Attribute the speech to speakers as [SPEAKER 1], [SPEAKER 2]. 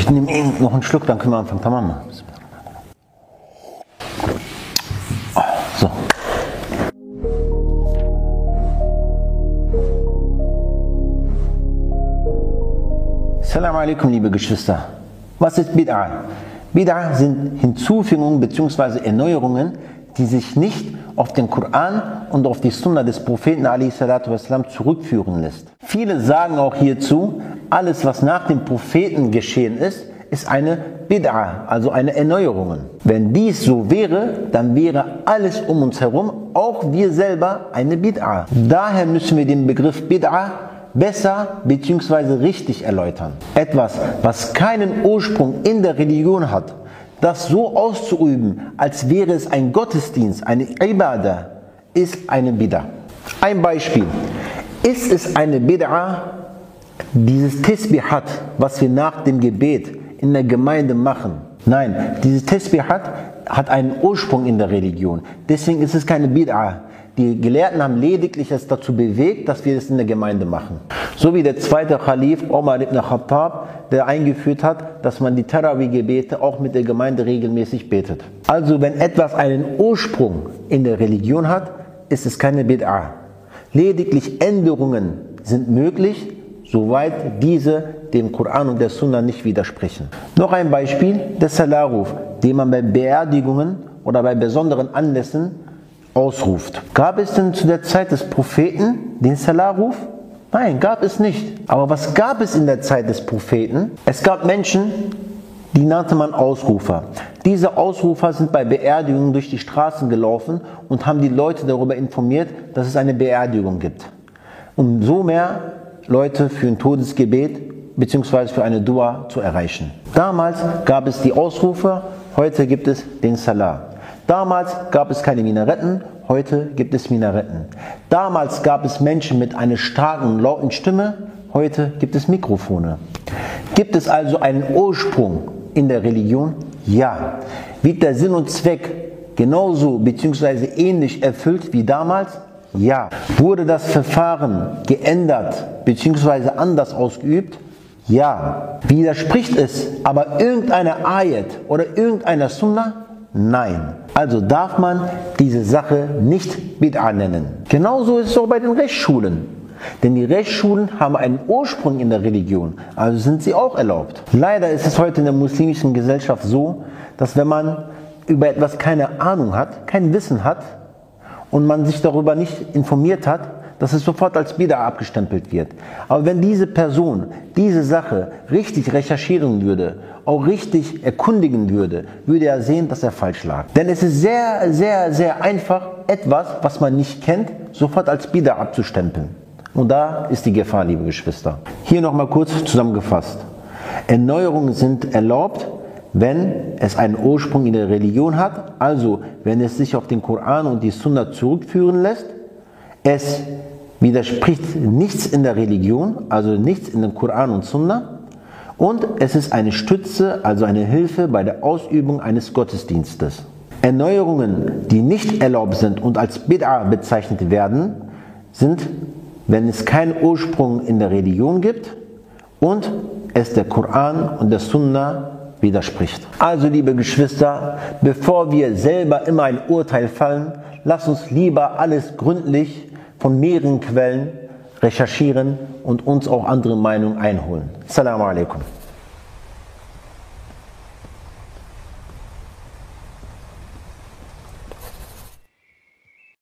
[SPEAKER 1] Ich nehme eh noch einen Schluck, dann können wir anfangen. Tamam. So. Assalamu alaikum, liebe Geschwister. Was ist Bid'ah? Bid'ah sind Hinzufügungen bzw. Erneuerungen, die sich nicht auf den Koran und auf die Sunna des Propheten wassalam, zurückführen lässt. Viele sagen auch hierzu, alles was nach dem Propheten geschehen ist, ist eine Bid'a, also eine Erneuerung. Wenn dies so wäre, dann wäre alles um uns herum, auch wir selber, eine Bid'a. Daher müssen wir den Begriff Bid'a besser bzw. richtig erläutern. Etwas, was keinen Ursprung in der Religion hat, das so auszuüben, als wäre es ein Gottesdienst, eine Ibadah, ist eine Bid'ah. Ein Beispiel. Ist es eine Bid'ah, dieses Tisbihat, was wir nach dem Gebet in der Gemeinde machen? Nein, dieses Tisbihat hat einen Ursprung in der Religion. Deswegen ist es keine Bid'ah. Die Gelehrten haben lediglich es dazu bewegt, dass wir es in der Gemeinde machen. So wie der zweite Khalif Omar ibn Khattab, der eingeführt hat, dass man die Tarawih-Gebete auch mit der Gemeinde regelmäßig betet. Also wenn etwas einen Ursprung in der Religion hat, ist es keine Bid'ah. Lediglich Änderungen sind möglich, soweit diese dem Koran und der Sunna nicht widersprechen. Noch ein Beispiel, der Salaruf, den man bei Beerdigungen oder bei besonderen Anlässen ausruft. Gab es denn zu der Zeit des Propheten den Salarruf? Nein, gab es nicht. Aber was gab es in der Zeit des Propheten? Es gab Menschen, die nannte man Ausrufer. Diese Ausrufer sind bei Beerdigungen durch die Straßen gelaufen und haben die Leute darüber informiert, dass es eine Beerdigung gibt. Um so mehr Leute für ein Todesgebet bzw. für eine Dua zu erreichen. Damals gab es die Ausrufer, heute gibt es den Salah. Damals gab es keine Minaretten, heute gibt es Minaretten. Damals gab es Menschen mit einer starken, lauten Stimme, heute gibt es Mikrofone. Gibt es also einen Ursprung in der Religion? Ja. Wird der Sinn und Zweck genauso bzw. ähnlich erfüllt wie damals? Ja. Wurde das Verfahren geändert bzw. anders ausgeübt? Ja. Widerspricht es aber irgendeiner Ayat oder irgendeiner Sunnah? Nein. Also darf man diese Sache nicht Bid'a nennen. Genauso ist es auch bei den Rechtsschulen. Denn die Rechtsschulen haben einen Ursprung in der Religion, also sind sie auch erlaubt. Leider ist es heute in der muslimischen Gesellschaft so, dass wenn man über etwas keine Ahnung hat, kein Wissen hat und man sich darüber nicht informiert hat, dass es sofort als Bida abgestempelt wird. Aber wenn diese Person diese Sache richtig recherchieren würde, auch richtig erkundigen würde, würde er sehen, dass er falsch lag. Denn es ist sehr, sehr, sehr einfach, etwas, was man nicht kennt, sofort als Bida abzustempeln. Und da ist die Gefahr, liebe Geschwister. Hier nochmal kurz zusammengefasst. Erneuerungen sind erlaubt, wenn es einen Ursprung in der Religion hat, also wenn es sich auf den Koran und die Sunna zurückführen lässt, es widerspricht nichts in der Religion, also nichts in dem Koran und Sunna. Und es ist eine Stütze, also eine Hilfe bei der Ausübung eines Gottesdienstes. Erneuerungen, die nicht erlaubt sind und als Bid'a bezeichnet werden, sind, wenn es keinen Ursprung in der Religion gibt und es der Koran und der Sunna widerspricht. Also liebe Geschwister, bevor wir selber immer ein Urteil fallen, lass uns lieber alles gründlich von mehreren Quellen recherchieren und uns auch andere Meinungen einholen. Assalamu alaikum.